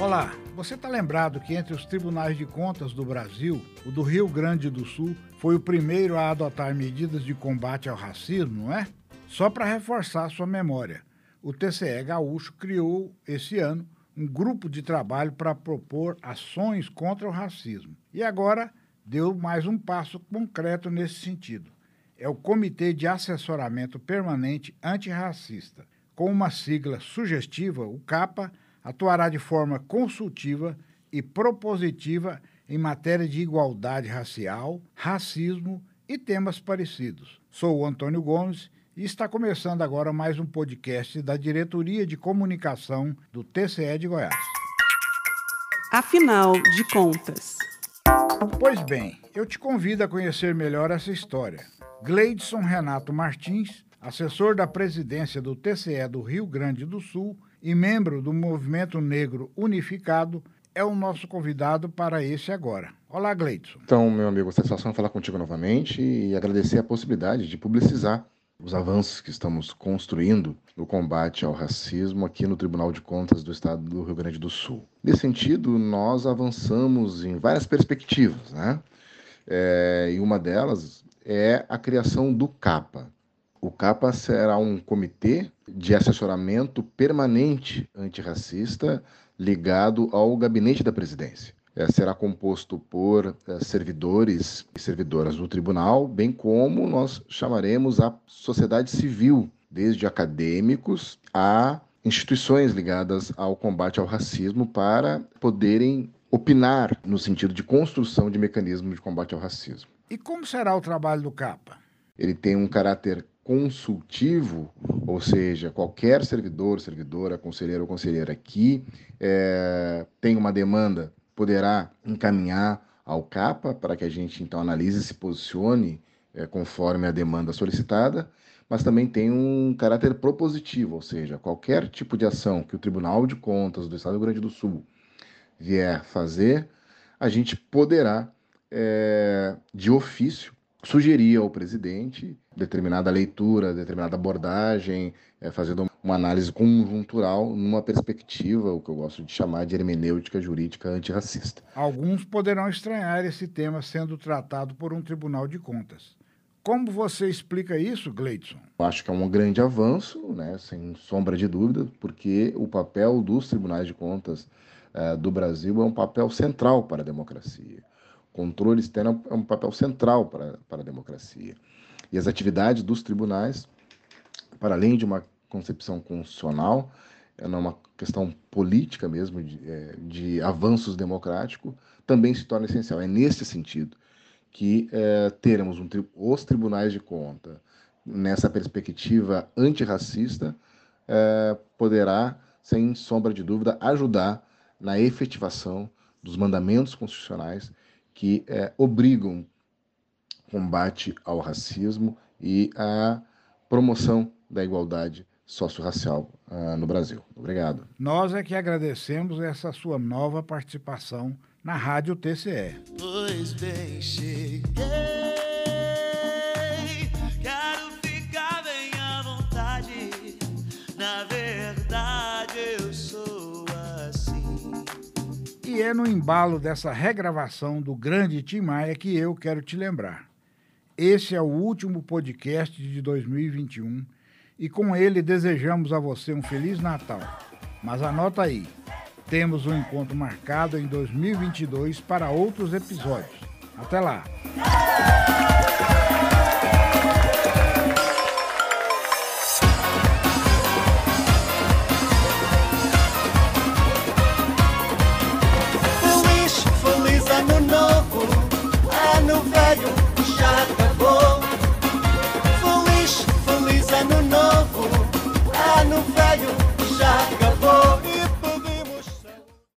Olá, você está lembrado que entre os tribunais de contas do Brasil, o do Rio Grande do Sul foi o primeiro a adotar medidas de combate ao racismo, não é? Só para reforçar sua memória, o TCE Gaúcho criou esse ano um grupo de trabalho para propor ações contra o racismo. E agora deu mais um passo concreto nesse sentido. É o Comitê de Assessoramento Permanente Antirracista. Com uma sigla sugestiva, o CAPA atuará de forma consultiva e propositiva em matéria de igualdade racial, racismo e temas parecidos. Sou o Antônio Gomes e está começando agora mais um podcast da Diretoria de Comunicação do TCE de Goiás. Afinal de contas. Pois bem, eu te convido a conhecer melhor essa história. Gleidson Renato Martins, assessor da presidência do TCE do Rio Grande do Sul, e membro do Movimento Negro Unificado, é o nosso convidado para esse agora. Olá, Gleidson. Então, meu amigo, satisfação falar contigo novamente e agradecer a possibilidade de publicizar os avanços que estamos construindo no combate ao racismo aqui no Tribunal de Contas do Estado do Rio Grande do Sul. Nesse sentido, nós avançamos em várias perspectivas, né? É, e uma delas é a criação do CAPA, o CAPA será um comitê de assessoramento permanente antirracista ligado ao gabinete da presidência. É, será composto por é, servidores e servidoras do tribunal, bem como nós chamaremos a sociedade civil, desde acadêmicos a instituições ligadas ao combate ao racismo, para poderem opinar no sentido de construção de mecanismos de combate ao racismo. E como será o trabalho do CAPA? Ele tem um caráter consultivo, ou seja, qualquer servidor, servidora, conselheiro ou conselheira aqui é, tem uma demanda, poderá encaminhar ao CAPA para que a gente então analise e se posicione é, conforme a demanda solicitada, mas também tem um caráter propositivo, ou seja, qualquer tipo de ação que o Tribunal de Contas do Estado do Rio Grande do Sul vier fazer, a gente poderá, é, de ofício, sugerir ao presidente determinada leitura, determinada abordagem, é, fazendo uma análise conjuntural numa perspectiva, o que eu gosto de chamar de hermenêutica jurídica antirracista. Alguns poderão estranhar esse tema sendo tratado por um tribunal de contas. Como você explica isso, Gleidson? Eu acho que é um grande avanço, né, sem sombra de dúvida, porque o papel dos tribunais de contas uh, do Brasil é um papel central para a democracia. Controle externo é um papel central para, para a democracia. E as atividades dos tribunais, para além de uma concepção constitucional, é uma questão política mesmo, de, é, de avanços democráticos, também se torna essencial. É nesse sentido que é, teremos um, os tribunais de conta nessa perspectiva antirracista é, poderá, sem sombra de dúvida, ajudar na efetivação dos mandamentos constitucionais que é, obrigam combate ao racismo e a promoção da igualdade socio-racial uh, no Brasil. Obrigado. Nós é que agradecemos essa sua nova participação na Rádio TCE. Pois bem, cheguei. Quero ficar bem à vontade. Na verdade, É no embalo dessa regravação do grande Tim Maia que eu quero te lembrar. Esse é o último podcast de 2021 e com ele desejamos a você um Feliz Natal. Mas anota aí, temos um encontro marcado em 2022 para outros episódios. Até lá!